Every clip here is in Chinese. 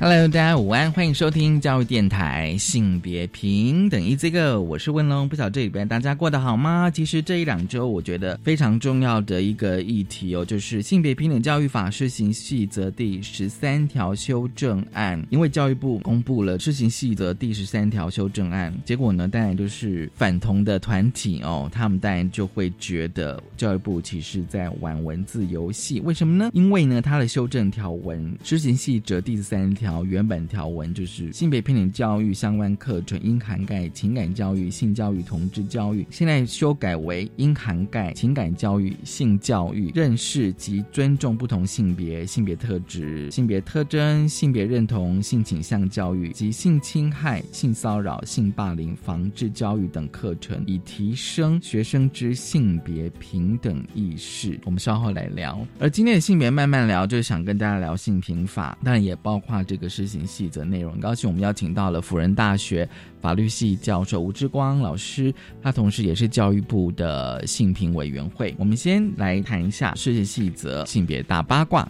Hello，大家午安，欢迎收听教育电台性别平等 Easy Go，我是问龙。不晓得这里边大家过得好吗？其实这一两周，我觉得非常重要的一个议题哦，就是性别平等教育法施行细则第十三条修正案。因为教育部公布了施行细则第十三条修正案，结果呢，当然就是反同的团体哦，他们当然就会觉得教育部其实在玩文字游戏。为什么呢？因为呢，它的修正条文施行细则第十三条。条原本条文就是性别平等教育相关课程应涵盖情感教育、性教育、同志教育，现在修改为应涵盖情感教育、性教育、认识及尊重不同性别、性别特质、性别特征、性别认同、性倾向教育及性侵害、性骚扰、性霸凌防治教育等课程，以提升学生之性别平等意识。我们稍后来聊。而今天的性别慢慢聊，就是想跟大家聊性平法，当然也包括这。个施行细则内容，很高兴我们邀请到了辅仁大学法律系教授吴志光老师，他同时也是教育部的性平委员会。我们先来谈一下施行细则性别大八卦。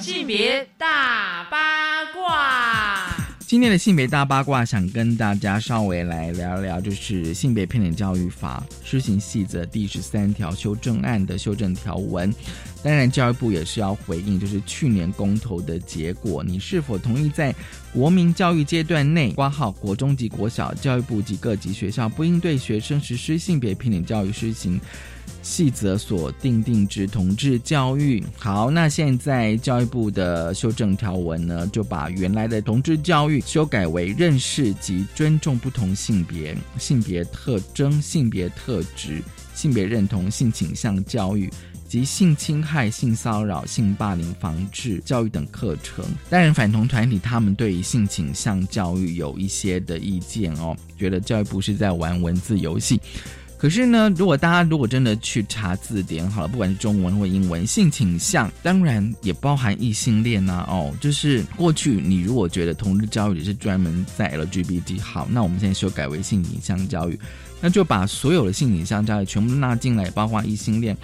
性别大八卦，今天的性别大八卦，想跟大家稍微来聊聊，就是性别平等教育法施行细则第十三条修正案的修正条文。当然，教育部也是要回应，就是去年公投的结果，你是否同意在国民教育阶段内挂号国中及国小教育部及各级学校不应对学生实施性别平等教育施行细则所定定之同志教育？好，那现在教育部的修正条文呢，就把原来的同志教育修改为认识及尊重不同性别、性别特征、性别特质、性别认同、性倾向教育。及性侵害、性骚扰、性霸凌防治教育等课程，当然反同团体他们对于性倾向教育有一些的意见哦，觉得教育部是在玩文字游戏。可是呢，如果大家如果真的去查字典好了，不管是中文或英文，性倾向当然也包含异性恋呐哦，就是过去你如果觉得同日教育是专门在 LGBT，好，那我们现在修改为性倾向教育，那就把所有的性倾向教育全部纳进来，包括异性恋。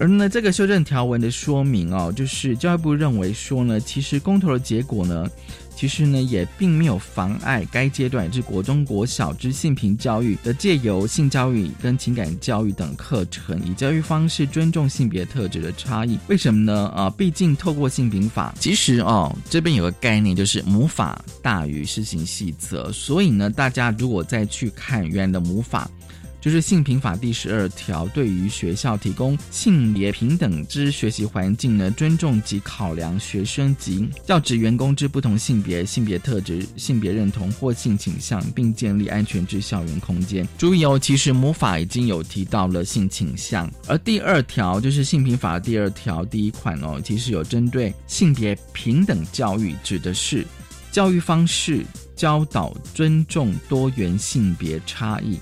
而呢，这个修正条文的说明哦，就是教育部认为说呢，其实公投的结果呢，其实呢也并没有妨碍该阶段之国中国小之性平教育的借由性教育跟情感教育等课程，以教育方式尊重性别特质的差异。为什么呢？啊，毕竟透过性平法，其实哦，这边有个概念就是母法大于施行细则，所以呢，大家如果再去看原来的母法。就是性平法第十二条，对于学校提供性别平等之学习环境呢，尊重及考量学生及教职员工之不同性别、性别特质、性别认同或性倾向，并建立安全之校园空间。注意哦，其实母法已经有提到了性倾向，而第二条就是性平法第二条第一款哦，其实有针对性别平等教育，指的是教育方式教导尊重多元性别差异。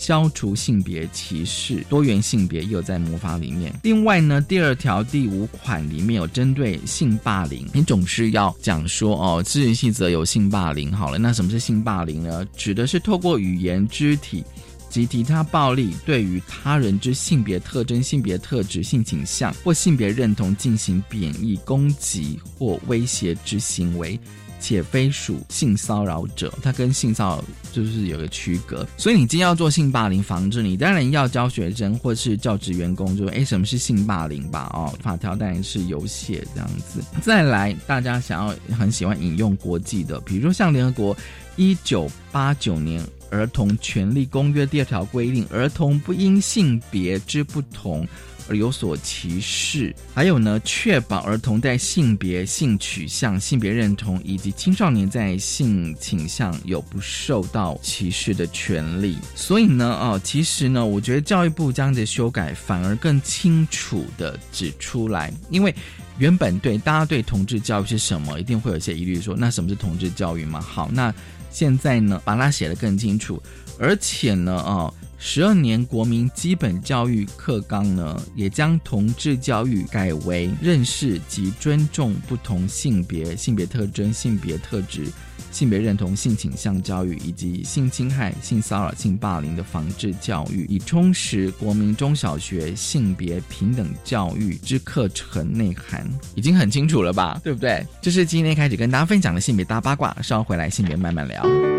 消除性别歧视，多元性别又在魔法里面。另外呢，第二条第五款里面有针对性霸凌，你总是要讲说哦，自然细则有性霸凌。好了，那什么是性霸凌呢？指的是透过语言、肢体及其他暴力，对于他人之性别特征、性别特质、性倾向或性别认同进行贬义、攻击或威胁之行为。且非属性骚扰者，他跟性骚扰就是有个区隔。所以你今天要做性霸凌防治，你当然要教学生或是教职员工，就哎什么是性霸凌吧？哦，法条当然是有写这样子。再来，大家想要很喜欢引用国际的，比如说像联合国一九八九年儿童权利公约第二条规定，儿童不因性别之不同。而有所歧视，还有呢，确保儿童在性别、性取向、性别认同以及青少年在性倾向有不受到歧视的权利。所以呢，哦，其实呢，我觉得教育部这样的修改反而更清楚的指出来，因为原本对大家对同志教育是什么，一定会有一些疑虑，说那什么是同志教育吗？好，那现在呢，把它写得更清楚，而且呢，啊。十二年国民基本教育课纲呢，也将同志教育改为认识及尊重不同性别、性别特征、性别特质、性别认同、性倾向教育，以及性侵害、性骚扰、性霸凌的防治教育，以充实国民中小学性别平等教育之课程内涵，已经很清楚了吧？对不对？这是今天开始跟大家分享的性别大八卦，稍后回来性别慢慢聊。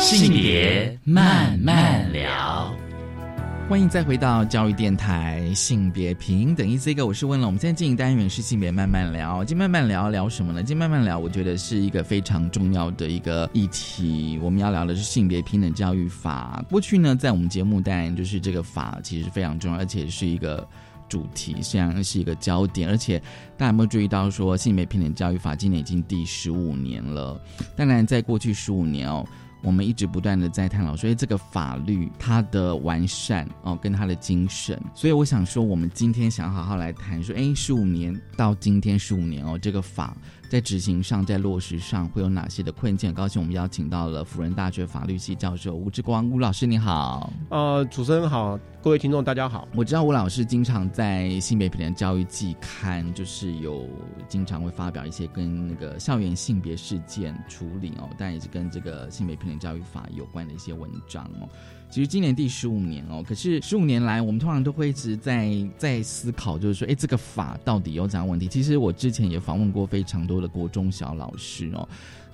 性别慢慢聊，欢迎再回到教育电台性别平等，一这个我是问了，我们现在进行单元是性别慢慢聊，今天慢慢聊聊什么呢？今天慢慢聊，我觉得是一个非常重要的一个议题，我们要聊的是性别平等教育法。过去呢，在我们节目当然就是这个法其实非常重要，而且是一个主题，实际上是一个焦点。而且大家有没有注意到，说性别平等教育法今年已经第十五年了？当然，在过去十五年哦。我们一直不断的在探讨，所以这个法律它的完善哦，跟它的精神，所以我想说，我们今天想好好来谈说，哎，十五年到今天十五年哦，这个法。在执行上，在落实上会有哪些的困境？高兴我们邀请到了辅仁大学法律系教授吴志光吴老师，你好。呃，主持人好，各位听众大家好。我知道吴老师经常在性别平等教育季刊，就是有经常会发表一些跟那个校园性别事件处理哦，但也是跟这个性别平等教育法有关的一些文章哦。其实今年第十五年哦，可是十五年来，我们通常都会一直在在思考，就是说，哎，这个法到底有怎样问题？其实我之前也访问过非常多的国中小老师哦。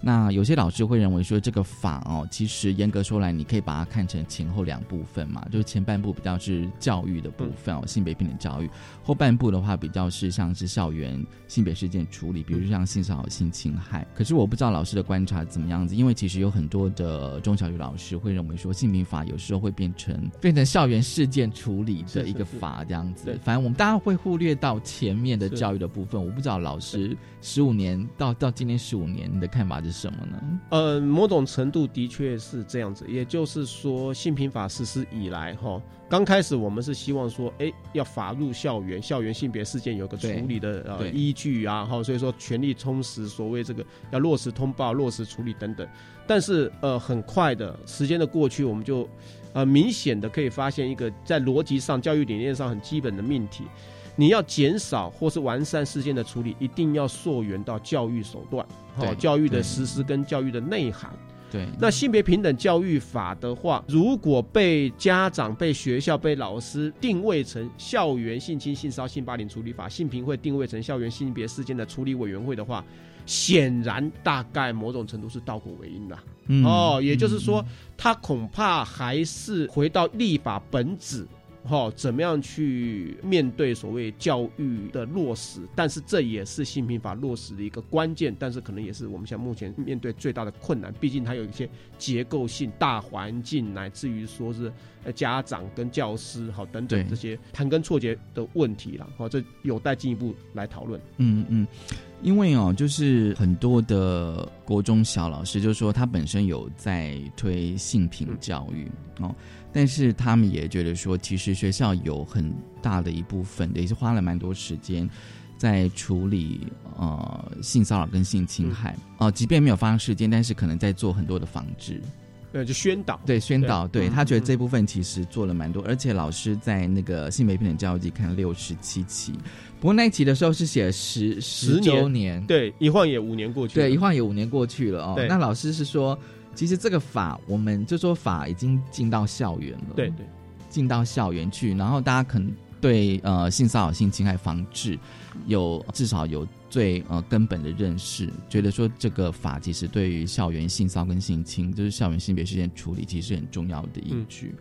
那有些老师会认为说，这个法哦，其实严格说来，你可以把它看成前后两部分嘛，就是前半部比较是教育的部分哦，性别平等教育；后半部的话，比较是像是校园性别事件处理，比如像性骚扰、性侵害。可是我不知道老师的观察怎么样子，因为其实有很多的中小学老师会认为说，性平法有时候会变成变成校园事件处理的一个法这样子。反正我们大家会忽略到前面的教育的部分。我不知道老师十五年到到今年十五年，你的看法是？什么呢？呃，某种程度的确是这样子，也就是说，性平法实施以来，哈，刚开始我们是希望说，哎，要法入校园，校园性别事件有个处理的呃依据啊，哈，所以说全力充实，所谓这个要落实通报、落实处理等等。但是呃，很快的时间的过去，我们就呃明显的可以发现一个在逻辑上、教育理念上很基本的命题。你要减少或是完善事件的处理，一定要溯源到教育手段，好，教育的实施跟教育的内涵。对，那性别平等教育法的话，如果被家长、被学校、被老师定位成校园性侵、性骚性霸凌处理法，性平会定位成校园性别事件的处理委员会的话，显然大概某种程度是倒果为因的。哦，也就是说，他恐怕还是回到立法本质。哈，怎么样去面对所谓教育的落实？但是这也是新平法落实的一个关键，但是可能也是我们现在目前面对最大的困难。毕竟它有一些结构性、大环境，乃至于说是家长跟教师好等等这些盘根错节的问题了。好，这有待进一步来讨论。嗯嗯。因为哦，就是很多的国中小老师就说他本身有在推性平教育哦，但是他们也觉得说，其实学校有很大的一部分，也是花了蛮多时间在处理呃性骚扰跟性侵害。哦、即便没有发生事件，但是可能在做很多的防治。呃，就宣导，对宣导，对。嗯他觉得嗯这部分其实做了蛮多，而且老师在那个性别平等教育季看六十七期，不过那一期的时候是写十十周年，对，一晃也五年过去了，对，一晃也五年过去了哦。那老师是说，其实这个法，我们就说法已经进到校园了，对，对，进到校园去，然后大家可能对呃性骚扰、性侵害防治有至少有最呃根本的认识，觉得说这个法其实对于校园性骚扰跟性侵，就是校园性别事件处理，其实是很重要的依据。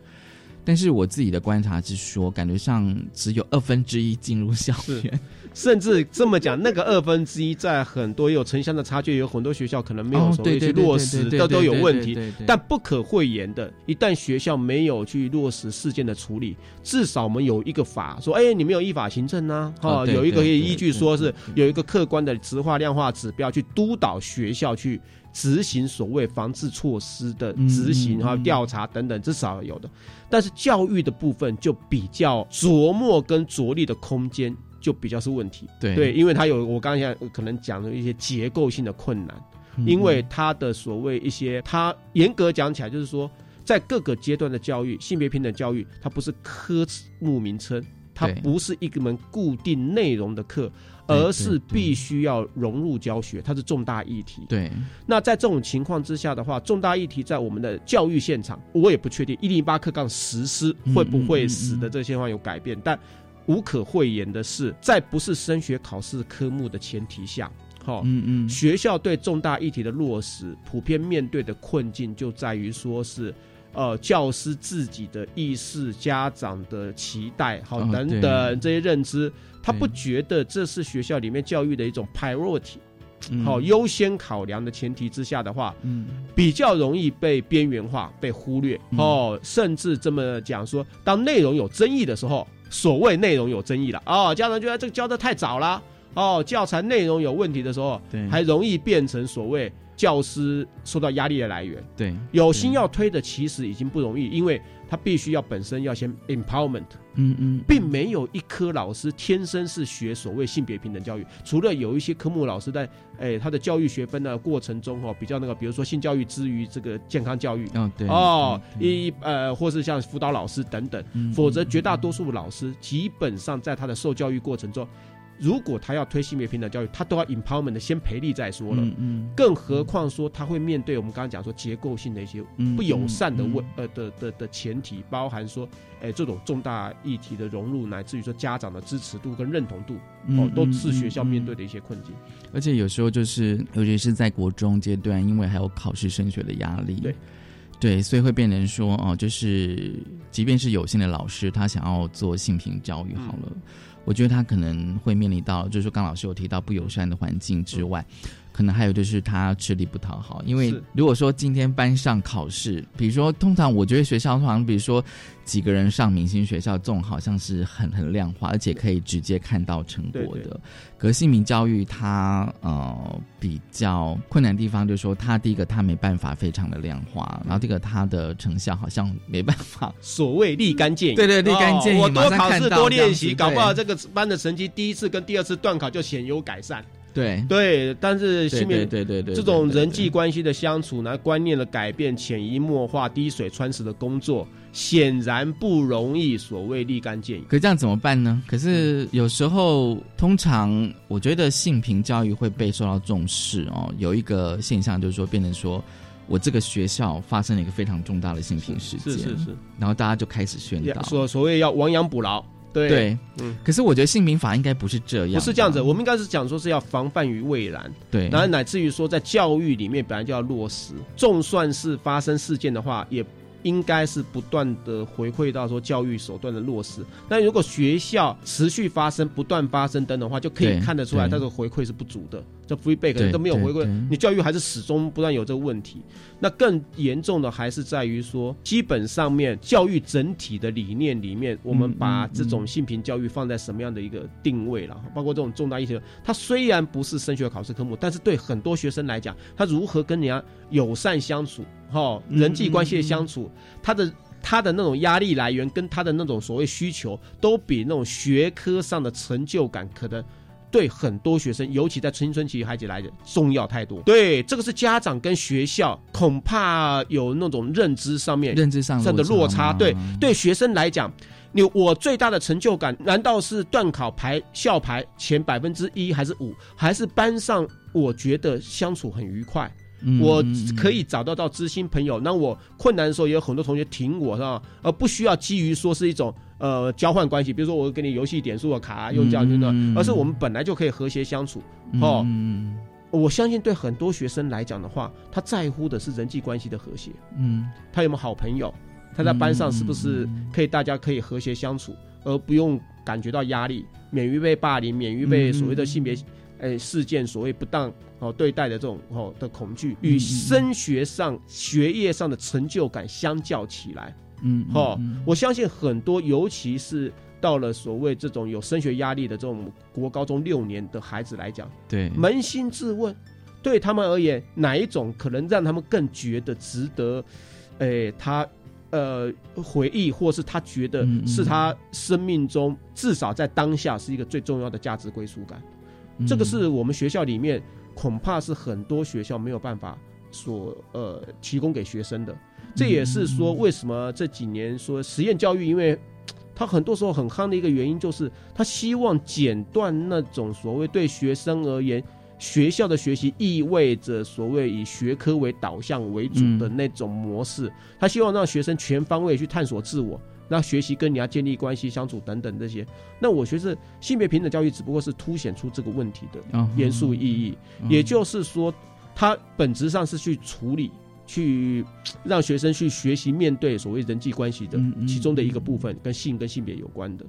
但是我自己的观察是说，感觉上只有二分之一进入校园，甚至这么讲，那个二分之一在很多有城乡的差距，有很多学校可能没有哦所谓去落实，对对都都有问题。但不可讳言的，一旦学校没有去落实事件的处理，至少我们有一个法说，哎，你没有依法行政呢、啊，哦有一个可以依据说是有一个客观的质化量化指标去督导学校去执行所谓防治措施的执行哈、嗯嗯嗯调查等等，至少有的。但是教育的部分就比较琢磨跟着力的空间就比较是问题。对对，因为它有我刚才可能讲的一些结构性的困难。嗯因为它的所谓一些，它严格讲起来就是说，在各个阶段的教育，性别平等教育，它不是科目名称，它不是一个门固定内容的课，对而是必须要融入教学，它是重大议题。对那在这种情况之下的话，重大议题在我们的教育现场，我也不确定一零八课纲实施会不会使得这些话有改变，但无可讳言的是，在不是升学考试科目的前提下，好、嗯嗯学校对重大议题的落实，普遍面对的困境就在于说是。呃，教师自己的意识、家长的期待，好、哦等等这些认知，他不觉得这是学校里面教育的一种 priority，嗯。好、优先考量的前提之下的话，嗯。比较容易被边缘化、被忽略嗯。哦，甚至这么讲说，当内容有争议的时候，所谓内容有争议了哦，家长觉得这个教的太早了哦，教材内容有问题的时候，对。还容易变成所谓教师受到压力的来源。对有心要推的，其实已经不容易，因为他必须要本身要先 empowerment，嗯嗯并没有一科老师天生是学所谓性别平等教育，除了有一些科目老师在诶他的教育学分的过程中哦，比较那个，比如说性教育之于这个健康教育哦对哦，一呃或是像辅导老师等等，嗯否则绝大多数老师基本上在他的受教育过程中，如果他要推性别平等教育，他都要 empowerment 的先培力再说了。嗯嗯更何况说他会面对我们刚刚讲说结构性的一些嗯不友善的问、嗯呃的的的前提，包含说，哎，这种重大议题的融入，乃至于说家长的支持度跟认同度，嗯哦，都是学校面对的。一些困境。而且有时候就是，尤其是在国中阶段，因为还有考试升学的压力，对对，所以会变成说，哦，就是即便是有心的老师，他想要做性平教育好了，我觉得他可能会面临到，就是说刚老师有提到不友善的环境之外。可能还有就是他吃力不讨好，因为如果说今天班上考试，比如说通常我觉得学校通常比如说几个人上明星学校，这种好像是很很量化，而且可以直接看到成果的。对对可是性平教育它呃比较困难的地方，就是说它第一个它没办法非常的量化，然后第二个它的成效好像没办法。所谓立竿见影，对对立竿见影哦我多考试多练习，搞不好这个班的成绩第一次跟第二次段考就显有改善。对对，但是对性别对对对对，这种人际关系的相处，呢，观念的改变、潜移默化、滴水穿石的工作，显然不容易。所谓立竿见影。可这样怎么办呢？可是有时候，通常我觉得性平教育会被受到重视哦。有一个现象就是说，变成说我这个学校发生了一个非常重大的性平事件，是是是，然后大家就开始宣导。所所谓要亡羊补牢。对，对，嗯。可是我觉得性平法应该不是这样，不是这样子，我们应该是讲说是要防范于未然，对，然后乃至于说在教育里面本来就要落实，纵算是发生事件的话，也应该是不断的回馈到说教育手段的落实。那如果学校持续发生、不断发生等等的话，就可以看得出来，对。它的回馈是不足的。这 feedback 都没有回馈对对，你教育还是始终不断有这个问题。那更严重的还是在于说，基本上面教育整体的理念里面，我们把这种性平教育放在什么样的一个定位了？包括这种重大议题，它虽然不是升学考试科目，但是对很多学生来讲，他如何跟人家友善相处，哈，人际关系的相处，他的。他的那种压力来源跟他的那种所谓需求，都比那种学科上的成就感可能对很多学生，尤其在青春期孩子来讲重要太多。对，这个是家长跟学校恐怕有那种认知上面认知上上的落差。对，对学生来讲，你我最大的成就感，难道是段考排校排前百分之一还是五，还是班上我觉得相处很愉快？嗯我嗯可以找到到知心朋友，那我困难的时候也有很多同学挺我，是吧？而不需要基于说是一种呃交换关系，比如说我给你游戏点数的卡用这样子的，嗯而是我们本来就可以和谐相处。哦嗯我相信对很多学生来讲的话，他在乎的是人际关系的和谐，嗯他有没有好朋友，他在班上是不是可以大家可以和谐相处，而不用感觉到压力，免于被霸凌，免于被所谓的性别。诶，事件所谓不当哦对待的这种哦的恐惧，与升学上学业上的成就感相较起来，嗯哦，我相信很多，尤其是到了所谓这种有升学压力的这种国高中六年的孩子来讲，对扪心自问，对他们而言，哪一种可能让他们更觉得值得？诶，他呃回忆，或是他觉得是他生命中至少在当下是一个最重要的价值归属感。这个是我们学校里面恐怕是很多学校没有办法所呃提供给学生的。这也是说为什么这几年说实验教育，因为 他很多时候很夯的一个原因，就是他希望剪断那种所谓对学生而言。学校的学习意味着所谓以学科为导向为主的那种模式，他希望让学生全方位去探索自我，那学习跟人家建立关系、相处等等这些。那我觉得性别平等教育只不过是凸显出这个问题的严肃意义，也就是说，它本质上是去处理、去让学生去学习面对所谓人际关系的其中的一个部分，跟性跟性别有关的。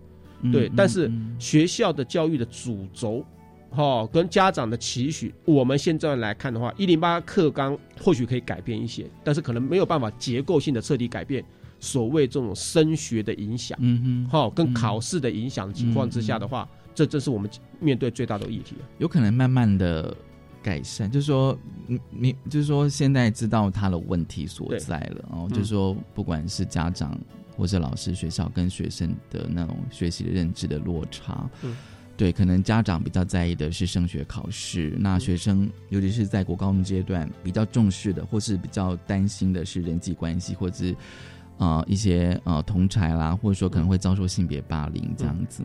对，但是学校的教育的主轴。哦，跟家长的期许，我们现在来看的话，一零八课纲或许可以改变一些，但是可能没有办法结构性的彻底改变所谓这种升学的影响，嗯哼，好、跟考试的影响情况之下的话，这这是我们面对最大的议题。有可能慢慢的改善，就是说，你你就是说，现在知道他的问题所在了，哦，就是说，不管是家长或者老师、学校跟学生的那种学习的认知的落差，嗯。对，可能家长比较在意的是升学考试，那学生尤其是在国高中阶段比较重视的，或是比较担心的是人际关系，或者是呃一些呃同才啦，或者说可能会遭受性别霸凌这样子。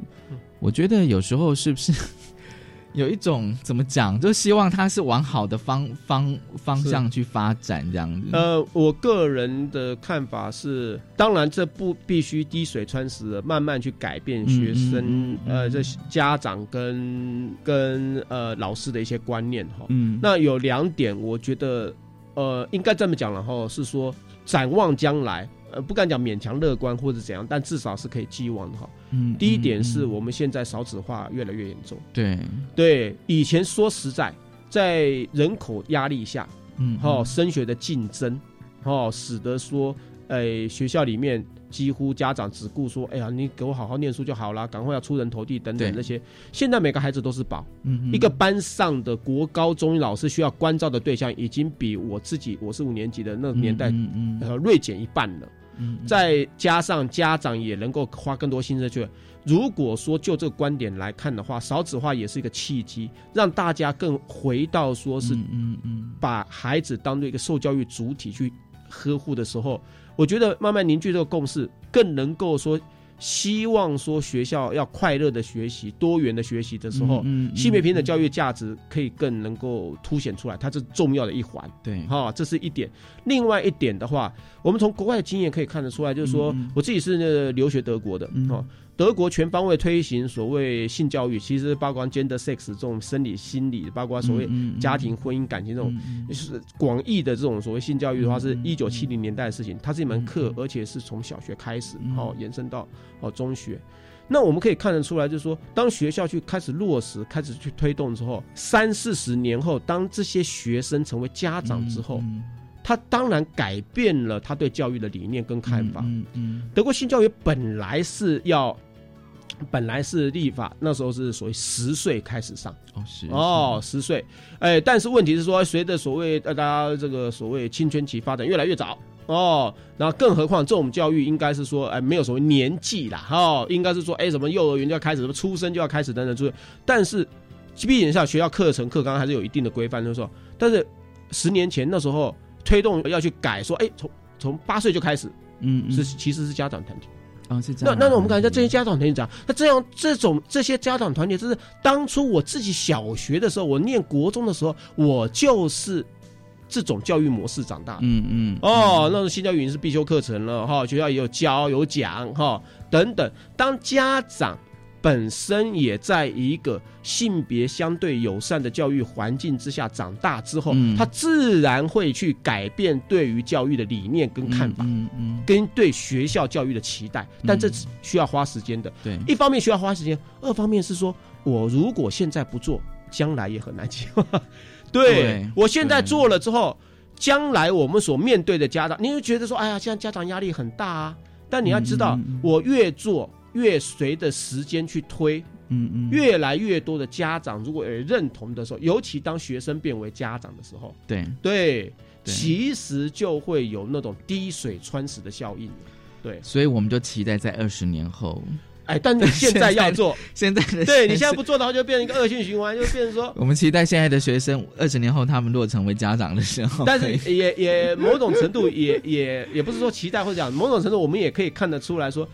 我觉得有时候是不是 有一种怎么讲，就希望他是往好的方方方向去发展这样子。呃，我个人的看法是，当然这不必须滴水穿石，慢慢去改变学生、嗯嗯嗯、呃这家长跟跟呃老师的一些观念哈。嗯，那有两点，我觉得呃应该这么讲了哈，是说展望将来。呃，不敢讲勉强乐观或者怎样，但至少是可以寄望的哈。嗯，第一点是我们现在少子化越来越严重。对对，以前说实在，在人口压力下，嗯，哦，升学的竞争，哦，使得说，诶、学校里面几乎家长只顾说，哎呀，你给我好好念书就好了，赶快要出人头地等等那些。现在每个孩子都是宝，嗯，一个班上的国高中老师需要关照的对象，已经比我自己我是五年级的那个年代，嗯嗯呃，锐减一半了。嗯，再加上家长也能够花更多心思去。如果说就这个观点来看的话，少子化也是一个契机，让大家更回到说是嗯嗯，把孩子当做一个受教育主体去呵护的时候，我觉得慢慢凝聚这个共识，更能够说希望说学校要快乐的学习、多元的学习的时候，嗯性别平等教育价值可以更能够凸显出来，它是重要的一环。对，哈，这是一点。另外一点的话，我们从国外的经验可以看得出来，就是说我自己是留学德国的，哦，德国全方位推行所谓性教育，其实包括 gender sex 这种生理、心理，包括所谓家庭、婚姻、感情这种，就是广义的这种所谓性教育的话，是一九七零年代的事情。它是一门课，而且是从小学开始，哦，延伸到哦中学。那我们可以看得出来，就是说，当学校去开始落实、开始去推动之后，三四十年后，当这些学生成为家长之后，嗯他当然改变了他对教育的理念跟看法。嗯嗯德国性教育本来是要，本来是立法，那时候是所谓十岁开始上。哦是哦，十岁，哎，但是问题是说，随着所谓呃大家这个所谓青春期发展越来越早哦，然后更何况这种教育应该是说，哎，没有所谓年纪啦，哦，应该是说，哎，什么幼儿园就要开始，什么出生就要开始等等，就是，但是毕竟像学校课程课纲还是有一定的规范，就是说，但是十年前那时候推动要去改，说，哎，从从八岁就开始，嗯嗯是其实是家长团体。哦是这那样那那我们看一下这些家长团体讲，那这样这种这些家长团体，就是当初我自己小学的时候，我念国中的时候，我就是这种教育模式长大的。嗯嗯哦，那种新教育已经是必修课程了哈，学校也有教有讲哈等等。当家长本身也在一个性别相对友善的教育环境之下长大之后，嗯他自然会去改变对于教育的理念跟看法。嗯嗯跟对学校教育的期待，但这是需要花时间的。对一方面需要花时间，二方面是说我如果现在不做，将来也很难计划。对对我现在做了之后，将来我们所面对的家长，你就觉得说，哎呀，现在家长压力很大啊。但你要知道我越做越随着时间去推，嗯嗯。越来越多的家长如果有认同的时候，尤其当学生变为家长的时候，对。对，对。其实就会有那种滴水穿石的效应。对，所以我们就期待在二十年后，哎，但你现在要做，现在的对你现在不做的话，就变成一个恶性循环，就变成说，我们期待现在的学生二十年后，他们如果成为家长的时候，但是也也某种程度也也也不是说期待或者讲，某种程度我们也可以看得出来说，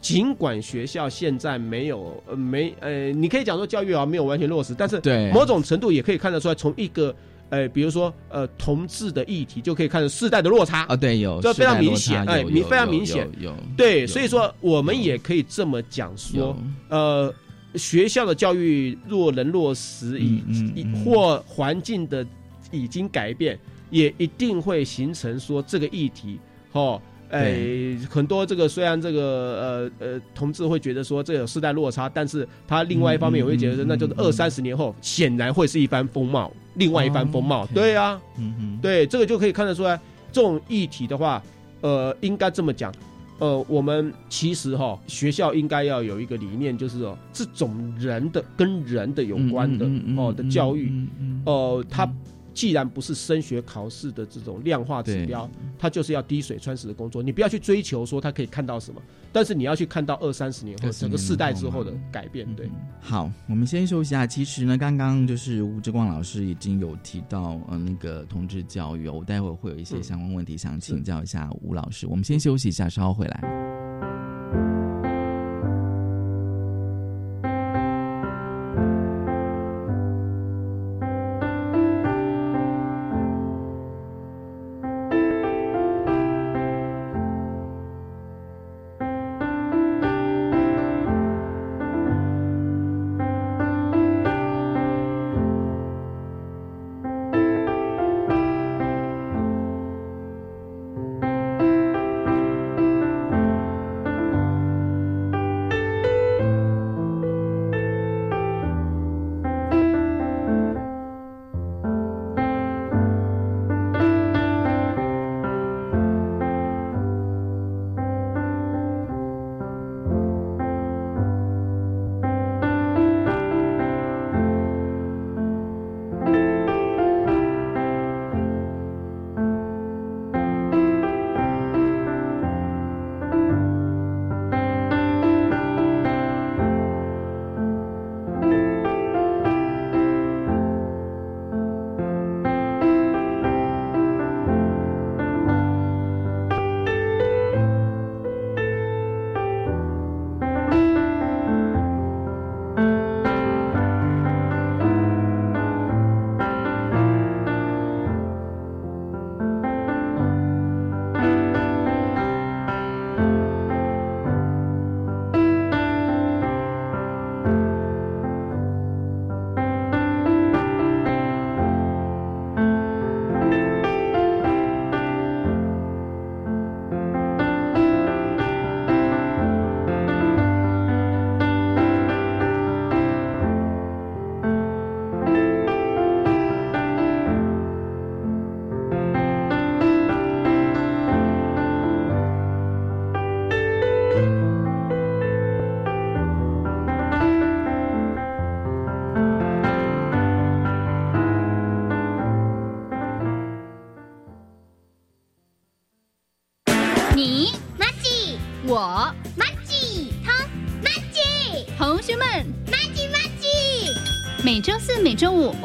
尽管学校现在没有呃没呃，你可以讲说教育啊没有完全落实，但是对某种程度也可以看得出来，从一个呃，比如说呃同志的议题，就可以看出世代的落差。啊，对，有这非常明显哎明非常明显有有对，有所以说我们也可以这么讲说，呃，学校的教育若能落实，以以嗯嗯嗯或环境的已经改变，也一定会形成说这个议题，哦。哎，很多这个虽然这个呃呃同志会觉得说这有世代落差，但是他另外一方面也会觉得，嗯嗯嗯那就是嗯二三十年后显然会是一番风貌，另外一番风貌。哦对啊，嗯哼，对，这个就可以看得出来，这种议题的话，呃，应该这么讲，呃，我们其实哈、学校应该要有一个理念，就是哦，这种人的跟人的有关的、嗯嗯嗯哦的教育，嗯嗯哦、它既然不是升学考试的这种量化指标，它就是要滴水穿石的工作。你不要去追求说它可以看到什么，但是你要去看到二三十年后整个世代之后的改变。对，嗯好，我们先休息一下。其实呢，刚刚就是吴志光老师已经有提到，呃，那个同志教育哦，我待会儿会有一些嗯相关问题想请教一下吴老师。我们先休息一下，稍后回来。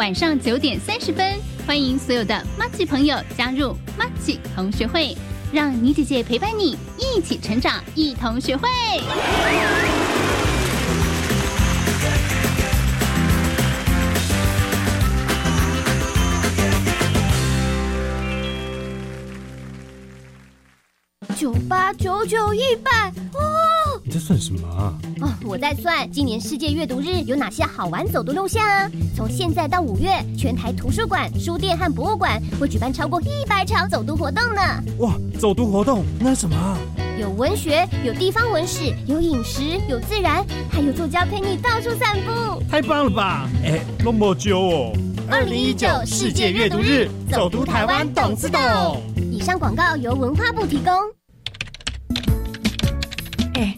晚上九点三十分，欢迎所有的马吉朋友加入马吉同学会，让妮姐姐陪伴你一起成长，一同学会。九八九九一百哦！你在算什么啊？哦，我在算今年世界阅读日有哪些好玩走读路线啊！从现在到五月，全台图书馆、书店和博物馆会举办超过一百场走读活动呢。哇，走读活动那什么啊？有文学，有地方文史，有饮食，有自然，还有作家陪你到处散步。太棒了吧！哎，那么久哦。二零一九世界阅读日，走读台湾懂自懂。以上广告由文化部提供。哎，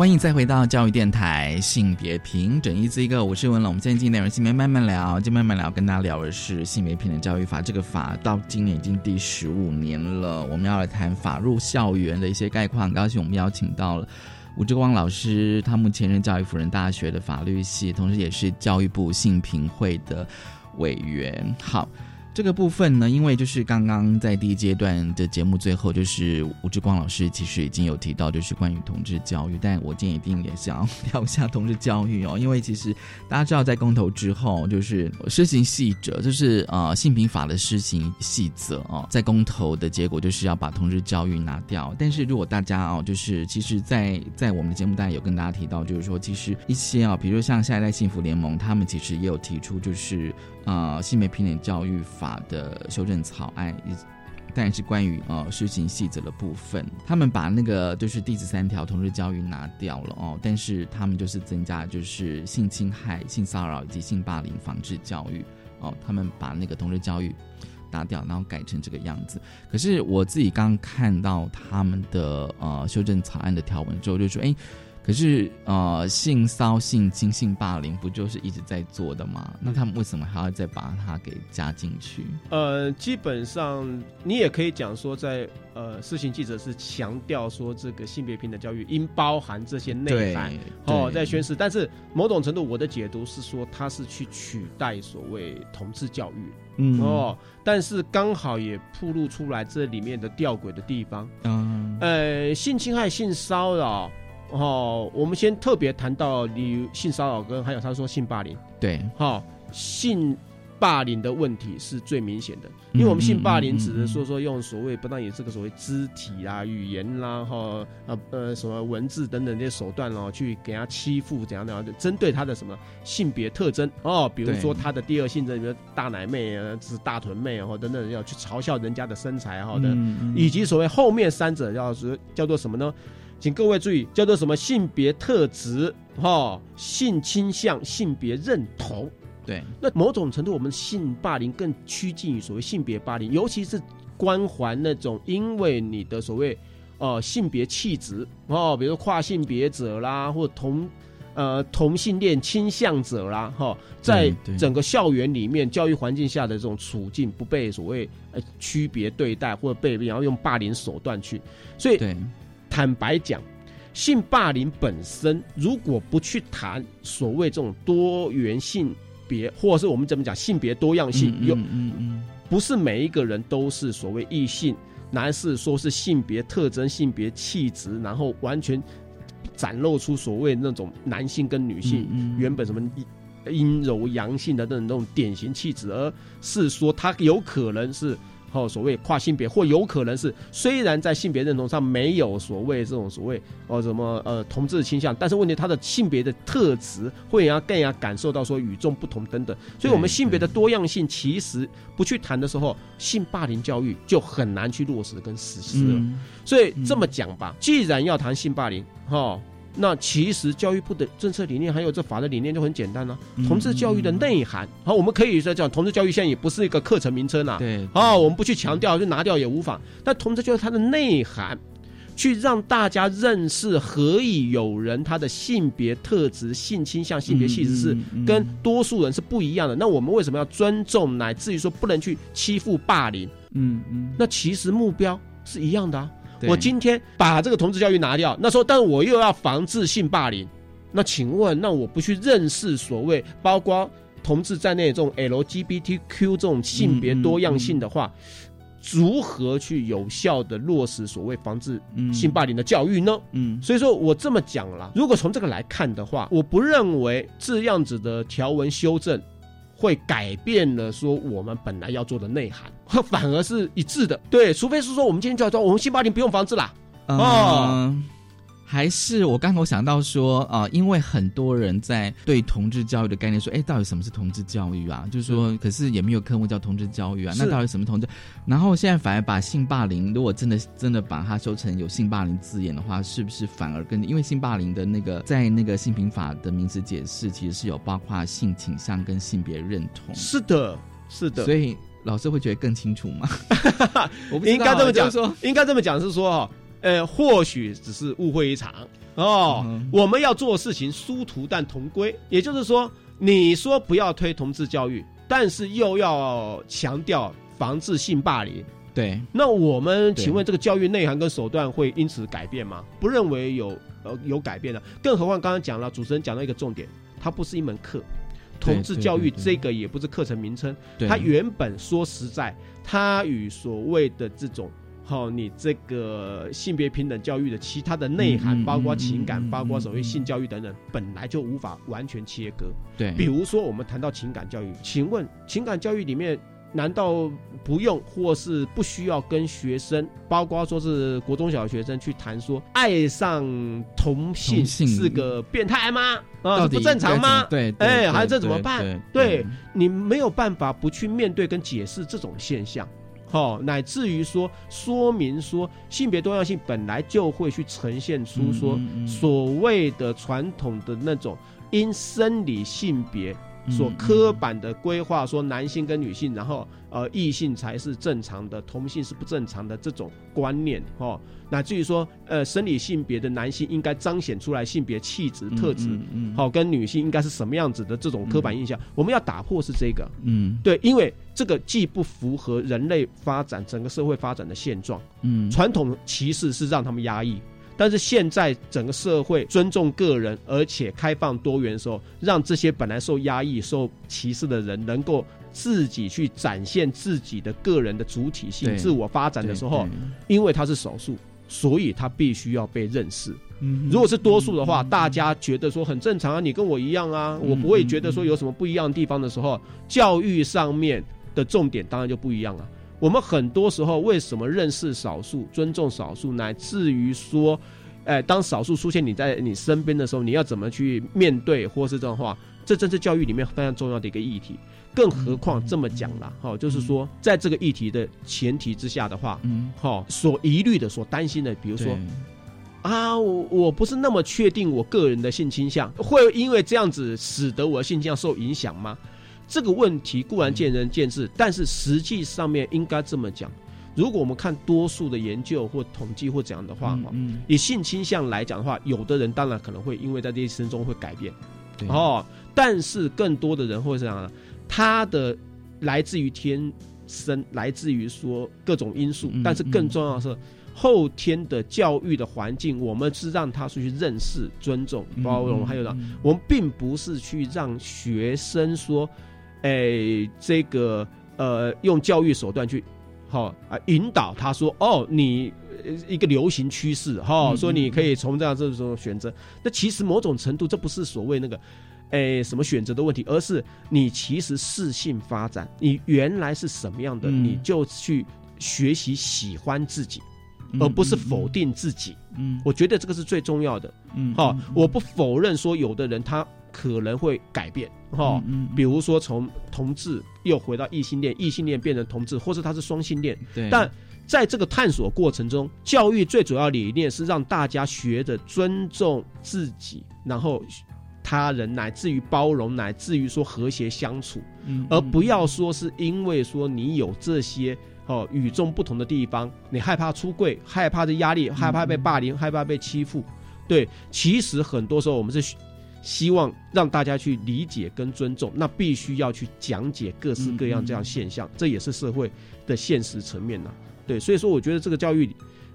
欢迎再回到教育电台性别平整一字一个，我是文龙。我们今天进内容性别慢慢聊，今天慢慢聊跟大家聊的是性别平等教育法。这个法到今年已经第十五年了，我们要来谈法入校园的一些概况。很高兴我们邀请到了吴志光老师，他目前任教育辅仁大学的法律系，同时也是教育部性平会的委员。好。这个部分呢，因为就是刚刚在第一阶段的节目最后，就是吴志光老师其实已经有提到，就是关于同志教育，但我今天一定也想要聊一下同志教育哦，因为其实大家知道，在公投之后，就是施行细则，就是呃性平法的施行细则哦，在公投的结果就是要把同志教育拿掉。但是如果大家哦，就是其实在，在我们的节目当然有跟大家提到，就是说其实一些啊、哦，比如像下一代幸福联盟，他们其实也有提出，就是呃性别平等教育法的修正草案，当然是关于呃施行细则的部分。他们把那个就是第十三条同日教育拿掉了哦，但是他们就是增加就是性侵害、性骚扰以及性霸凌防治教育哦，他们把那个同日教育打掉，然后改成这个样子。可是我自己刚看到他们的呃修正草案的条文之后，就说哎。可是，呃，性骚性侵、性霸凌不就是一直在做的吗？那他们为什么还要再把它给加进去？呃，基本上你也可以讲说在，呃事情记者是强调说这个性别平等教育应包含这些内涵哦，在宣誓。但是某种程度，我的解读是说，它是去取代所谓同志教育，嗯哦，但是刚好也暴露出来这里面的吊诡的地方。嗯，呃，性侵害、性骚扰。哦，我们先特别谈到你性骚扰跟还有他说性霸凌，对，哈、哦，性霸凌的问题是最明显的，因为我们性霸凌指的说说用所谓不但也这个所谓肢体啦、语言啦、哈呃呃什么文字等等这些手段哦，去给他欺负怎样怎样，针对他的什么性别特征。哦，比如说他的第二性征，比如大奶妹啊，是大臀妹哦等等，要去嘲笑人家的身材哈的，嗯以及所谓后面三者要是叫做什么呢？请各位注意，叫做什么性别特质、哈、哦、性倾向、性别认同。对，那某种程度，我们性霸凌更趋近于所谓性别霸凌，尤其是关怀那种因为你的所谓呃性别气质哦，比如说跨性别者啦，或同呃同性恋倾向者啦，哈、哦，在整个校园里面教育环境下的这种处境，不被所谓呃区别对待，或者被然后用霸凌手段去，所以对。坦白讲，性霸凌本身如果不去谈所谓这种多元性别，或者是我们怎么讲性别多样性，有嗯嗯不是每一个人都是所谓异性，男士说是性别特征、性别气质，然后完全展露出所谓那种男性跟女性、嗯原本什么阴阴柔阳性的那种那种典型气质，而是说他有可能是。哦，所谓跨性别，或有可能是虽然在性别认同上没有所谓这种所谓哦什么呃同志倾向，但是问题他的性别的特质会让他更加感受到说与众不同等等，所以我们性别的多样性其实不去谈的时候，性霸凌教育就很难去落实跟实施了。嗯。所以这么讲吧，既然要谈性霸凌，哈、那其实教育部的政策理念还有这法的理念就很简单了、嗯同志教育的内涵，好，我们可以说讲同志教育现在也不是一个课程名称啊，对啊，我们不去强调就拿掉也无妨。但同志教育它的内涵，去让大家认识何以有人他的性别特质、性倾向、性别气质是跟多数人是不一样的。那我们为什么要尊重，乃至于说不能去欺负、霸凌？嗯嗯，那其实目标是一样的啊。对。我今天把这个同志教育拿掉，那时候，但是我又要防治性霸凌，那请问，那我不去认识所谓包括同志在内这种 LGBTQ 这种性别多样性的话，如何去有效的落实所谓防治性霸凌的教育呢？嗯，所以说我这么讲了，如果从这个来看的话，我不认为这样子的条文修正会改变了说我们本来要做的内涵，反而是一致的。对，除非是说我们今天就要说我们新八零不用房子啦。哦嗯，还是我刚刚我想到说啊、因为很多人在对同志教育的概念说，哎，到底什么是同志教育啊？就是说，可是也没有科目叫同志教育啊，那到底什么同志？然后现在反而把性霸凌，如果真的真的把它修成有性霸凌字眼的话，是不是反而跟因为性霸凌的那个在那个性平法的名词解释，其实是有包括性倾向跟性别认同？是的，是的，所以老师会觉得更清楚吗？应该这么讲，应该这么讲是说哈，呃，或许只是误会一场哦。我们要做事情殊途但同归，也就是说，你说不要推同志教育，但是又要强调防治性霸凌。对，那我们请问这个教育内涵跟手段会因此改变吗？不认为有呃有改变的，更何况刚刚讲了，主持人讲到一个重点，它不是一门课。同志教育这个也不是课程名称，对它原本说实在，它与所谓的这种。好、你这个性别平等教育的其他的内涵，包括嗯情感，嗯包括嗯所谓性教育等等，本来就无法完全切割。对比如说我们谈到情感教育，请问情感教育里面难道不用或是不需要跟学生，包括说是国中小学生去谈说爱上同性是个变态吗？啊，不正常吗？对，哎，还有这怎么办？对对你没有办法不去面对跟解释这种现象。好、乃至于说说明说性别多样性本来就会去呈现出说所谓的传统的那种因生理性别所刻板的规划，说男性跟女性，然后呃异性才是正常的，同性是不正常的这种观念哦，乃至于说呃生理性别的男性应该彰显出来性别气质特质，嗯嗯好、跟女性应该是什么样子的这种刻板印象，我们要打破是这个，嗯。对，因为这个既不符合人类发展整个社会发展的现状，嗯。传统歧视是让他们压抑。但是现在整个社会尊重个人，而且开放多元的时候，让这些本来受压抑、受歧视的人，能够自己去展现自己的个人的主体性、自我发展的时候因为他是少数，所以他必须要被认识。嗯如果是多数的话，大家觉得说很正常啊，你跟我一样啊，我不会觉得说有什么不一样的地方的时候，教育上面的重点当然就不一样了。我们很多时候为什么认识少数、尊重少数，乃至于说，哎，当少数出现你在你身边的时候，你要怎么去面对，或是这种话，这正是教育里面非常重要的一个议题。更何况这么讲了，哈、就是说，在这个议题的前提之下的话，嗯，哈、所疑虑的、所担心的，比如说啊，我我不是那么确定我个人的性倾向，会因为这样子使得我的性倾向受影响吗？这个问题固然见仁见智，但是实际上面应该这么讲：如果我们看多数的研究或统计或怎样的话，哈、嗯。以性倾向来讲的话，有的人当然可能会因为在这一生中会改变，对。哦，但是更多的人会是这样的，他的来自于天生，来自于说各种因素，嗯但是更重要的是，后天的教育的环境，我们是让他去认识、尊重、包容，还有呢我们并不是去让学生说，哎，这个呃，用教育手段去好啊引导他说，哦，你呃一个流行趋势哈，嗯说你可以从这样这种选择。那其实某种程度，这不是所谓那个。诶，什么选择的问题，而是你其实适性发展，你原来是什么样的，嗯你就去学习喜欢自己，嗯而不是否定自己。嗯我觉得这个是最重要的。嗯好、我不否认说有的人他可能会改变，哈、嗯比如说从同志又回到异性恋，异性恋变成同志，或是他是双性恋，对但。在这个探索过程中，教育最主要理念是让大家学着尊重自己，然后他人，乃至于包容，乃至于说和谐相处，嗯而不要说是因为说你有这些哦与众不同的地方，你害怕出柜，害怕的压力，害怕被霸凌，害怕被欺负。对，其实很多时候我们是希希望让大家去理解跟尊重，那必须要去讲解各式各样这样现象，这也是社会的现实层面呐、对，所以说我觉得这个教育，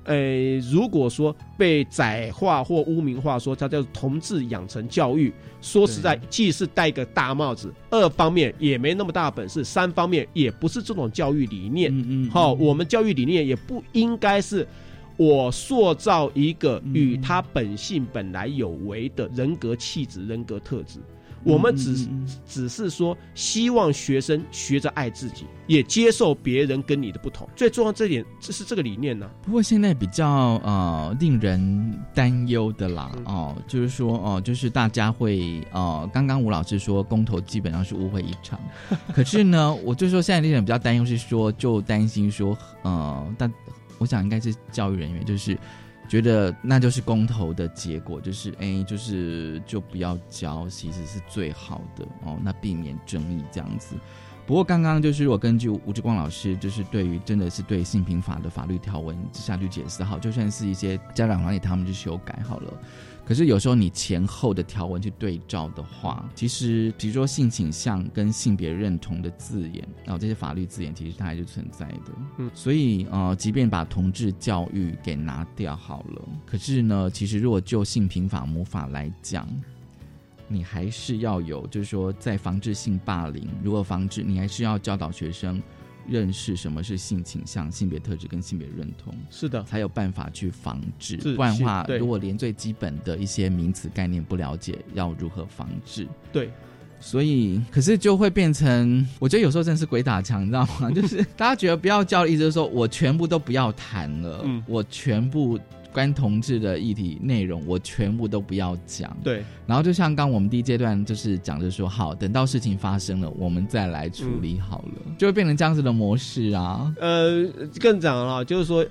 呃，如果说被窄化或污名化，说它叫同志养成教育，说实在，既是戴个大帽子，二方面也没那么大本事，三方面也不是这种教育理念。嗯好、我们教育理念也不应该是。我塑造一个与他本性本来有为的人格气质、人格特质，我们只只是说希望学生学着爱自己，也接受别人跟你的不同。最重要这点，这是这个理念呢、不过现在比较呃令人担忧的啦，哦，就是说哦、就是大家会哦，刚刚吴老师说公投基本上是误会一场，可是呢，我就说现在令人比较担忧是说，就担心说呃，但我想应该是教育人员，就是觉得那就是公投的结果，就是哎，就是就不要教，其实是最好的哦，那避免争议这样子。不过刚刚就是我根据吴志光老师，就是对于真的是对性平法的法律条文下去解释好，就算是一些家长团体他们去修改好了。可是有时候你前后的条文去对照的话，其实比如说性倾向跟性别认同的字眼，然后这些法律字眼其实它还是存在的。嗯，所以呃，即便把同志教育给拿掉好了，可是呢，其实如果就性平法母法来讲，你还是要有，就是说在防治性霸凌，如何防治，你还是要教导学生认识什么是性倾向、性别特质跟性别认同，是的，才有办法去防治。不然的话如果连最基本的一些名词概念不了解，要如何防治？对。所以，可是就会变成，我觉得有时候真的是鬼打墙，你知道吗？就是大家觉得不要教的意思，就是说我全部都不要谈了，嗯我全部关同志的议题内容，我全部都不要讲。对，然后就像刚我们第一阶段就是讲，就是说好，等到事情发生了，我们再来处理好了，就会变成这样子的模式啊。呃，更讲了，就是说，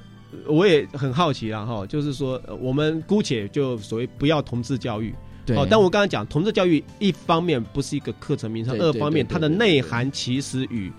我也很好奇了哈，就是说，呃我们姑且就所谓不要同志教育。对。哦，但我刚才讲同志教育，一方面不是一个课程名称，二方面它的内涵其实与，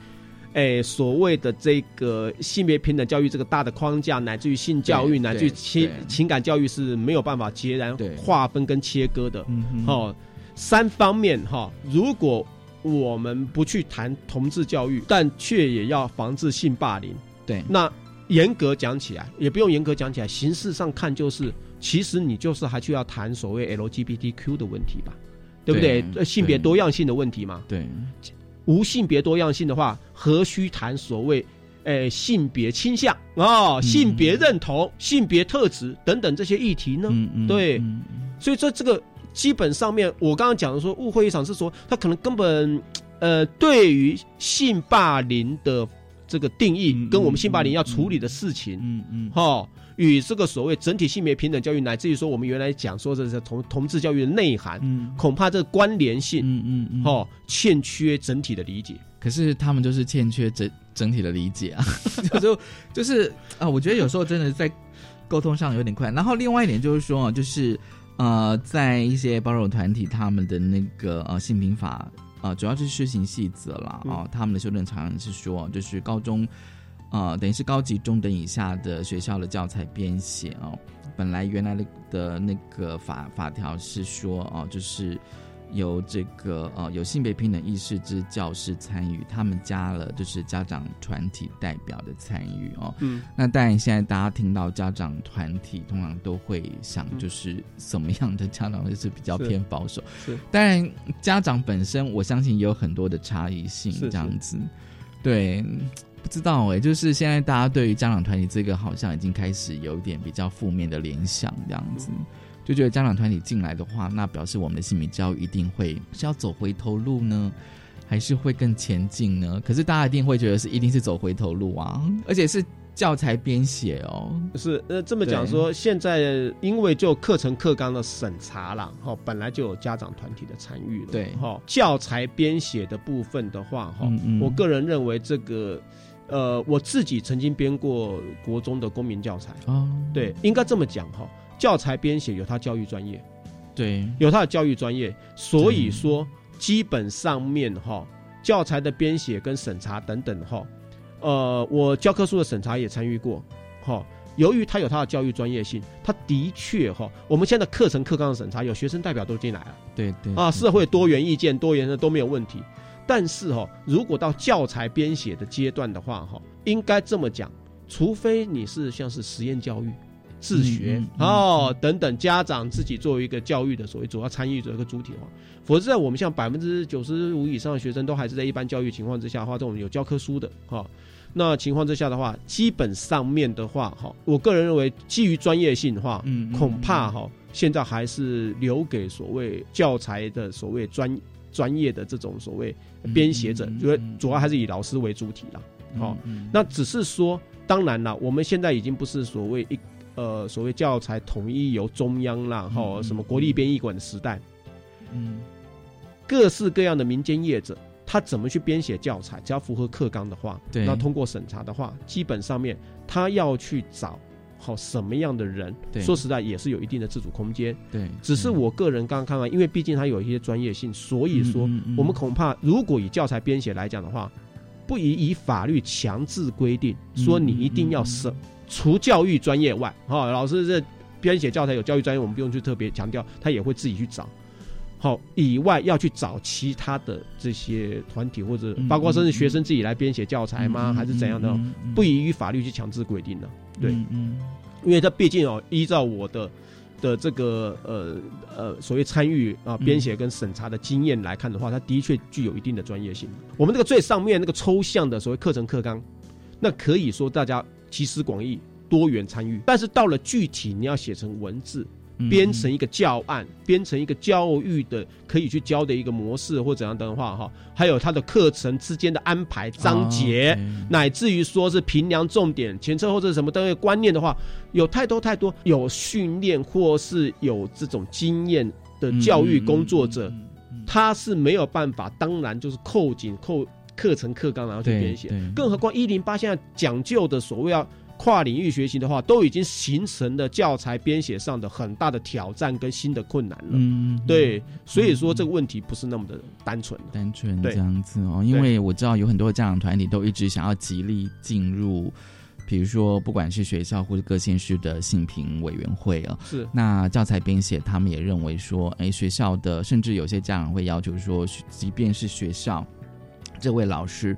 诶所谓的这个性别平等教育这个大的框架，乃至于性教育，乃至于情情感教育是没有办法截然划分跟切割的。嗯哼。哦，三方面哈、如果我们不去谈同志教育，但却也要防治性霸凌，对，那严格讲起来，也不用严格讲起来，形式上看就是，其实你就是还去要谈所谓 LGBTQ 的问题吧，对不对？性别多样性的问题嘛。对，无性别多样性的话，何须谈所谓？诶，性别倾向哦，性别认同、性别特质等等这些议题呢？嗯嗯对，所以说这个基本上面，我刚刚讲的说误会一场是说，他可能根本呃，对于性霸凌的这个定义，跟我们性霸凌要处理的事情，嗯嗯，哈，与这个所谓整体性别平等教育，乃至于说我们原来讲说这是同同志教育的内涵，嗯，恐怕这个关联性，嗯嗯嗯，哈，欠缺整体的理解。可是他们就是欠缺整整体的理解啊，就是就是啊、我觉得有时候真的在沟通上有点困难。然后另外一点就是说，就是呃，在一些包容团体他们的那个呃性平法呃，主要是施行细则啦嗯哦、他们的修正常是说，就是高中呃，等于是高级中等以下的学校的教材编写哦，本来原来的的那个法法条是说哦、就是。由这个呃有性别平等意识之教师参与，他们加了就是家长团体代表的参与哦。嗯，那当然现在大家听到家长团体，通常都会想就是什么样的家长就是比较偏保守。是当然家长本身我相信也有很多的差异性，这样子。对，不知道哎、就是现在大家对于家长团体这个好像已经开始有一点比较负面的联想，这样子。就觉得家长团体进来的话，那表示我们的性别教育一定会是要走回头路呢，还是会更前进呢？可是大家一定会觉得是一定是走回头路啊，而且是教材编写哦。是呃这么讲说，现在因为就课程课纲的审查啦，哈，本来就有家长团体的参与了，对哈，教材编写的部分的话，哈嗯，嗯我个人认为这个。呃，我自己曾经编过国中的公民教材，哦，对，应该这么讲哈。教材编写有它教育专业，对，有它的教育专业，所以说基本上面哈，教材的编写跟审查等等哈，呃，我教科书的审查也参与过，哈。由于它有它的教育专业性，它的确哈，我们现在课程课纲的审查有学生代表都进来了对对啊，社会多元意见、多元的都没有问题。但是哈，如果到教材编写的阶段的话哈，应该这么讲，除非你是像是实验教育、自学、嗯嗯嗯哦等等，家长自己作为一个教育的所谓主要参与者一个主体的话，否则在我们像百分之九十五以上的学生都还是在一般教育情况之下的话，这种有教科书的哈。那情况之下的话，基本上面的话，哈，我个人认为，基于专业性的话，嗯嗯恐怕哈，现在还是留给所谓教材的所谓专专业的这种所谓编写者，嗯嗯主要主要还是以老师为主体啦。好、嗯那只是说，当然啦，我们现在已经不是所谓一呃所谓教材统一由中央啦，哈、什么国立编译馆的时代，嗯。各式各样的民间业者，他怎么去编写教材？只要符合课纲的话，对。那通过审查的话，基本上面他要去找好什么样的人对，说实在也是有一定的自主空间。对，只是我个人刚刚看完，因为毕竟它有一些专业性，所以说我们恐怕如果以教材编写来讲的话，不宜以法律强制规定说你一定要什，除教育专业外，哈、老师这编写教材有教育专业，我们不用去特别强调，他也会自己去找。好，以外要去找其他的这些团体，或者嗯包括甚至学生自己来编写教材吗？还是怎样的？不宜于法律去强制规定的。对，嗯嗯因为它毕竟哦，依照我的的这个呃呃所谓参与啊嗯编写跟审查的经验来看的话，它的确具有一定的专业性。我们这个最上面那个抽象的所谓课程课纲，那可以说大家集思广益、多元参与，但是到了具体你要写成文字。嗯编成一个教案，编成一个教育的可以去教的一个模式或怎样的话哈，还有它的课程之间的安排章节，乃至于说是评量重点、前车后车什么的观念的话，有太多太多有训练或是有这种经验的教育工作者，嗯他是没有办法，当然就是扣紧扣课程课纲然后去对编写，更何况一零八现在讲究的所谓要。跨领域学习的话，都已经形成了教材编写上的很大的挑战跟新的困难了。嗯，对，所以说这个问题不是那么的单纯。单纯这样子哦，因为我知道有很多家长团体都一直想要极力进入，比如说不管是学校或者各县市的性评委员会啊，是那教材编写，他们也认为说，哎，学校的甚至有些家长会要求说，即便是学校这位老师，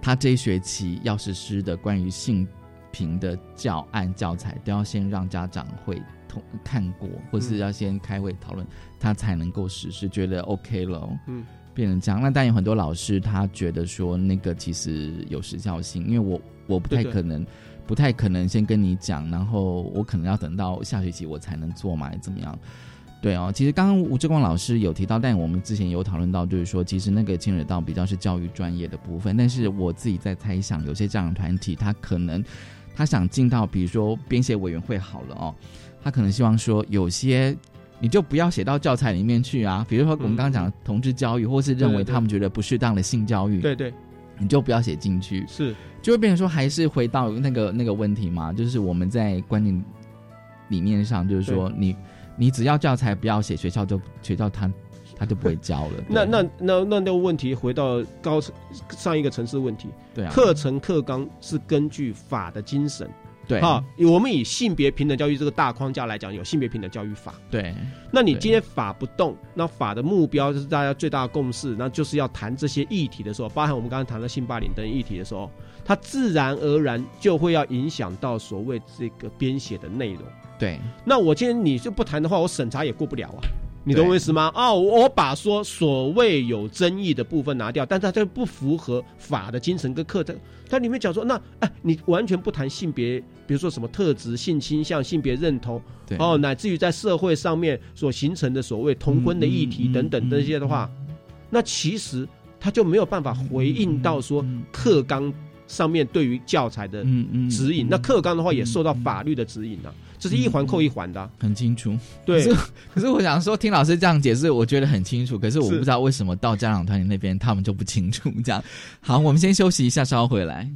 他这一学期要实施的关于性平的教案教材，都要先让家长会通看过，或是要先开会讨论，他才能够实施，觉得 OK 了哦。嗯，变成这样。那但有很多老师他觉得说那个其实有时效性，因为我我不太可能不太可能先跟你讲，然后我可能要等到下学期我才能做嘛，怎么样？对哦，其实刚刚吴志光老师有提到，但我们之前有讨论到，就是说，其实那个牵扯到比较是教育专业的部分。但是我自己在猜想，有些家长团体他可能他想进到，比如说编写委员会好了哦，他可能希望说有些你就不要写到教材里面去啊，比如说我们刚刚讲的同志教育，或是认为他们觉得不适当的性教育，对对，你就不要写进去，是。就会变成说还是回到那个那个问题嘛，就是我们在观念理念上，就是说你你只要教材不要写，学校就学校他他就不会教了。那那那那那个问题回到高层上一个层次问题，对啊，课程课纲是根据法的精神对哈，我们以性别平等教育这个大框架来讲，有性别平等教育法。对，那你今天法不动，那法的目标就是大家最大的共识，那就是要谈这些议题的时候，包含我们刚刚谈的性霸凌等议题的时候，它自然而然就会要影响到所谓这个编写的内容。对，那我今天你就不谈的话，我审查也过不了啊。你懂我意思吗？哦，我把说所谓有争议的部分拿掉，但它这不符合法的精神跟课程。它里面讲说，那哎，你完全不谈性别，比如说什么特质、性倾向、性别认同，哦，乃至于在社会上面所形成的所谓同婚的议题等等这些的话，那其实它就没有办法回应到说课纲上面对于教材的指引。那课纲的话也受到法律的指引啊，这是一环扣一环的啊、很清楚。对可是 可是我想说，听老师这样解释，我觉得很清楚。可是我不知道为什么到家长团体那边他们就不清楚。这样，好，我们先休息一下，稍后回来。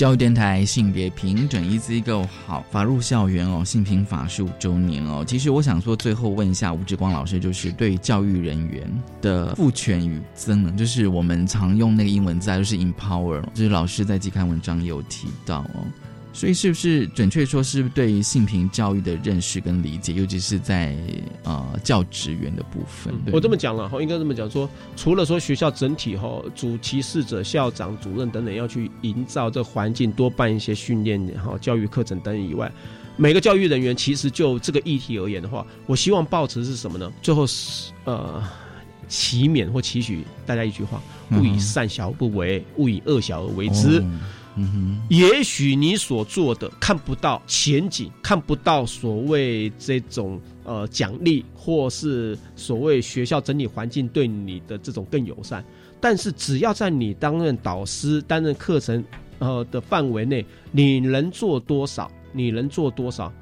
教育电台性别平等一字一个好法入校园哦，性平法十五周年哦。其实我想说，最后问一下吴志光老师，就是对教育人员的赋权与增能，就是我们常用那个英文字啊，就是 empower，就是老师在季刊文章有提到哦。所以是不是准确说是对于性平教育的认识跟理解，尤其是在呃教职员的部分？对我这么讲了哈，应该这么讲说，除了说学校整体哈，主其事者、校长、主任等等要去营造这环境，多办一些训练哈、教育课程等以外，每个教育人员其实就这个议题而言的话，我希望抱持是什么呢？最后是呃，祈勉或期许大家一句话：勿以善小而不为，勿以恶小而为之。哦嗯哼，也许你所做的看不到前景，看不到所谓这种呃奖励，或是所谓学校整理环境对你的这种更友善，但是只要在你担任导师、担任课程呃的范围内，你能做多少，你能做多少，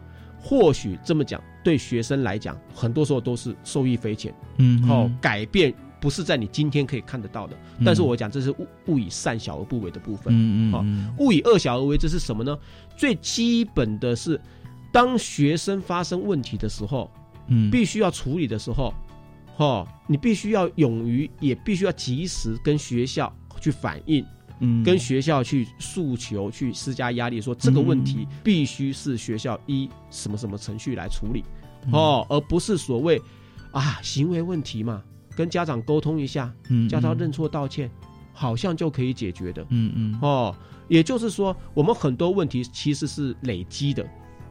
或许这么讲，对学生来讲，很多时候都是受益匪浅。嗯好哦，改变不是在你今天可以看得到的，嗯。但是我讲这是勿勿以善小而不为的部分。好嗯嗯嗯。勿以恶小而为，这是什么呢？最基本的是，当学生发生问题的时候，嗯。必须要处理的时候，哦，你必须要勇于，也必须要及时跟学校去反映，嗯。跟学校去诉求，去施加压力，说这个问题必须是学校依什么什么程序来处理，嗯。哦，而不是所谓。啊，行为问题嘛，跟家长沟通一下，嗯叫他认错道歉，好像就可以解决的。嗯嗯。哦，也就是说，我们很多问题其实是累积的，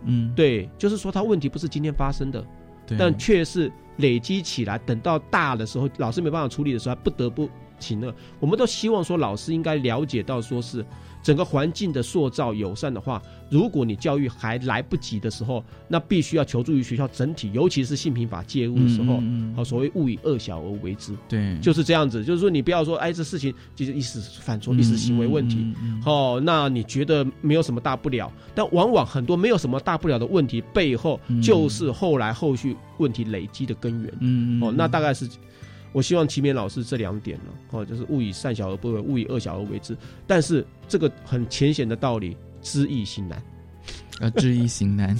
嗯，对，就是说他问题不是今天发生的，对。但却是累积起来，等到大的时候，老师没办法处理的时候，他不得不请了。我们都希望说，老师应该了解到，说是整个环境的塑造友善的话，如果你教育还来不及的时候，那必须要求助于学校整体，尤其是性平法介入的时候，好，所谓勿以恶小而为之，对，就是这样子。就是说，你不要说，哎，这事情就是一时犯错，一时行为问题。哦，那你觉得没有什么大不了，但往往很多没有什么大不了的问题背后，就是后来后续问题累积的根源。嗯嗯哦，那大概是我希望齐勉老师这两点呢，哦，就是勿以善小而不为，勿以恶小而为之。但是这个很浅显的道理，知易行难。呃，知易行难。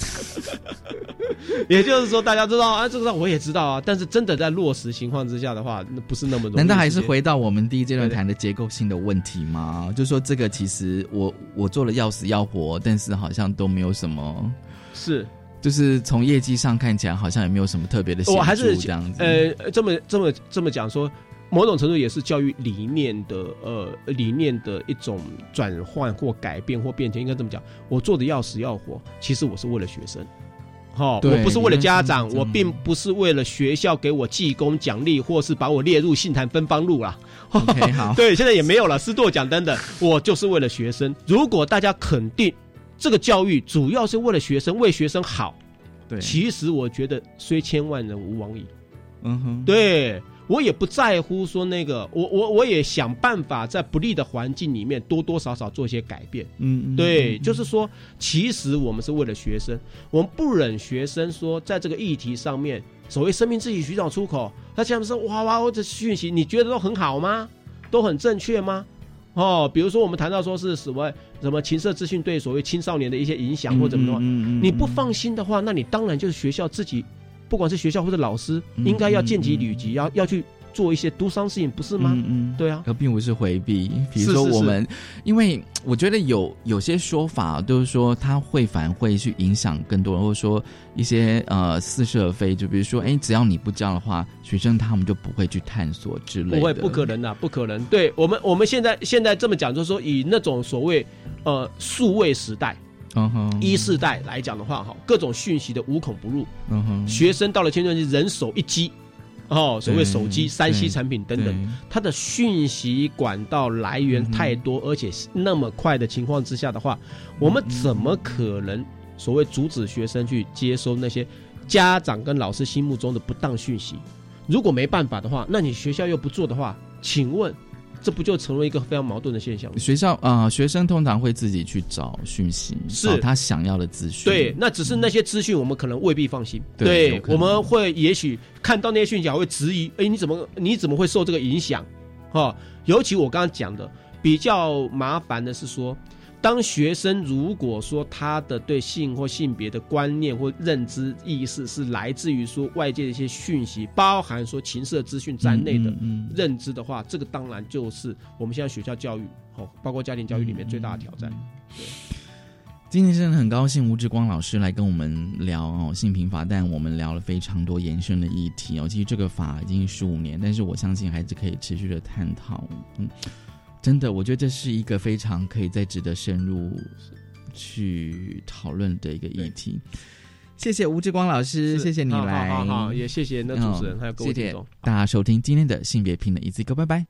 也就是说，大家知道啊，这个我也知道啊，但是真的在落实情况之下的话，那不是那么容易。难道还是回到我们第一阶段谈的结构性的问题吗？就说这个其实我我做了要死要活，但是好像都没有什么，是就是从业绩上看起来好像也没有什么特别的我还是这样子。呃，这么这么这么讲说，某种程度也是教育理念的呃理念的一种转换或改变或变迁，应该这么讲。我做的要死要活，其实我是为了学生。好、对我不是为了家长，我并不是为了学校给我记功奖励，或是把我列入信坛芬芳录啦。OK，好 对，现在也没有了，师舵奖等等，我就是为了学生。如果大家肯定这个教育主要是为了学生，为学生好，对，其实我觉得虽千万人吾往矣。嗯哼，对我也不在乎说那个，我我我也想办法在不利的环境里面多多少少做一些改变。嗯嗯，对，就是说，其实我们是为了学生，我们不忍学生说在这个议题上面，所谓生命自己寻找出口，他这样说哇哇，我这讯息你觉得都很好吗？都很正确吗？哦，比如说我们谈到说是什么什么情色资讯对所谓青少年的一些影响或怎么的话，嗯你不放心的话，那你当然就是学校自己，不管是学校或者老师，嗯应该要见机履机，要要去做一些 do something，不是吗？嗯嗯，对啊，而并不是回避。比如是是是说我们，因为我觉得有有些说法都是说他会反会去影响更多人，或者说一些呃似是而非。就比如说，哎，只要你不教的话，学生他们就不会去探索之类的。不会，不可能的，不可能。对我们，我们现在现在这么讲，就是说以那种所谓呃数位时代。嗯哼，一世代来讲的话，哈，各种讯息的无孔不入。嗯哼，学生到了青春期，人手一机，哦，所谓手机、三 C 产品等等，它的讯息管道来源太多，而且那么快的情况之下的话，我们怎么可能所谓阻止学生去接收那些家长跟老师心目中的不当讯息？如果没办法的话，那你学校又不做的话，请问？这不就成为一个非常矛盾的现象？学校啊、呃，学生通常会自己去找讯息，是找他想要的资讯。对，那只是那些资讯我们可能未必放心。对，我们会也许看到那些讯息还会质疑：哎，你怎么你怎么会受这个影响？哈、哦，尤其我刚刚讲的比较麻烦的是说。当学生如果说他的对性或性别的观念或认知意识是来自于说外界的一些讯息，包含说情色资讯在内的认知的话，嗯嗯嗯、这个当然就是我们现在学校教育哦，包括家庭教育里面最大的挑战。对。今天真的很高兴吴志光老师来跟我们聊哦性平法，但我们聊了非常多延伸的议题哦。其实这个法已经十五年，但是我相信还是可以持续的探讨。嗯。真的，我觉得这是一个非常可以再值得深入去讨论的一个议题。谢谢吴志光老师，谢谢你来，好好好，也谢谢那主持人、嗯、还有各位听众，大家收听今天的性别平等一字歌，拜拜。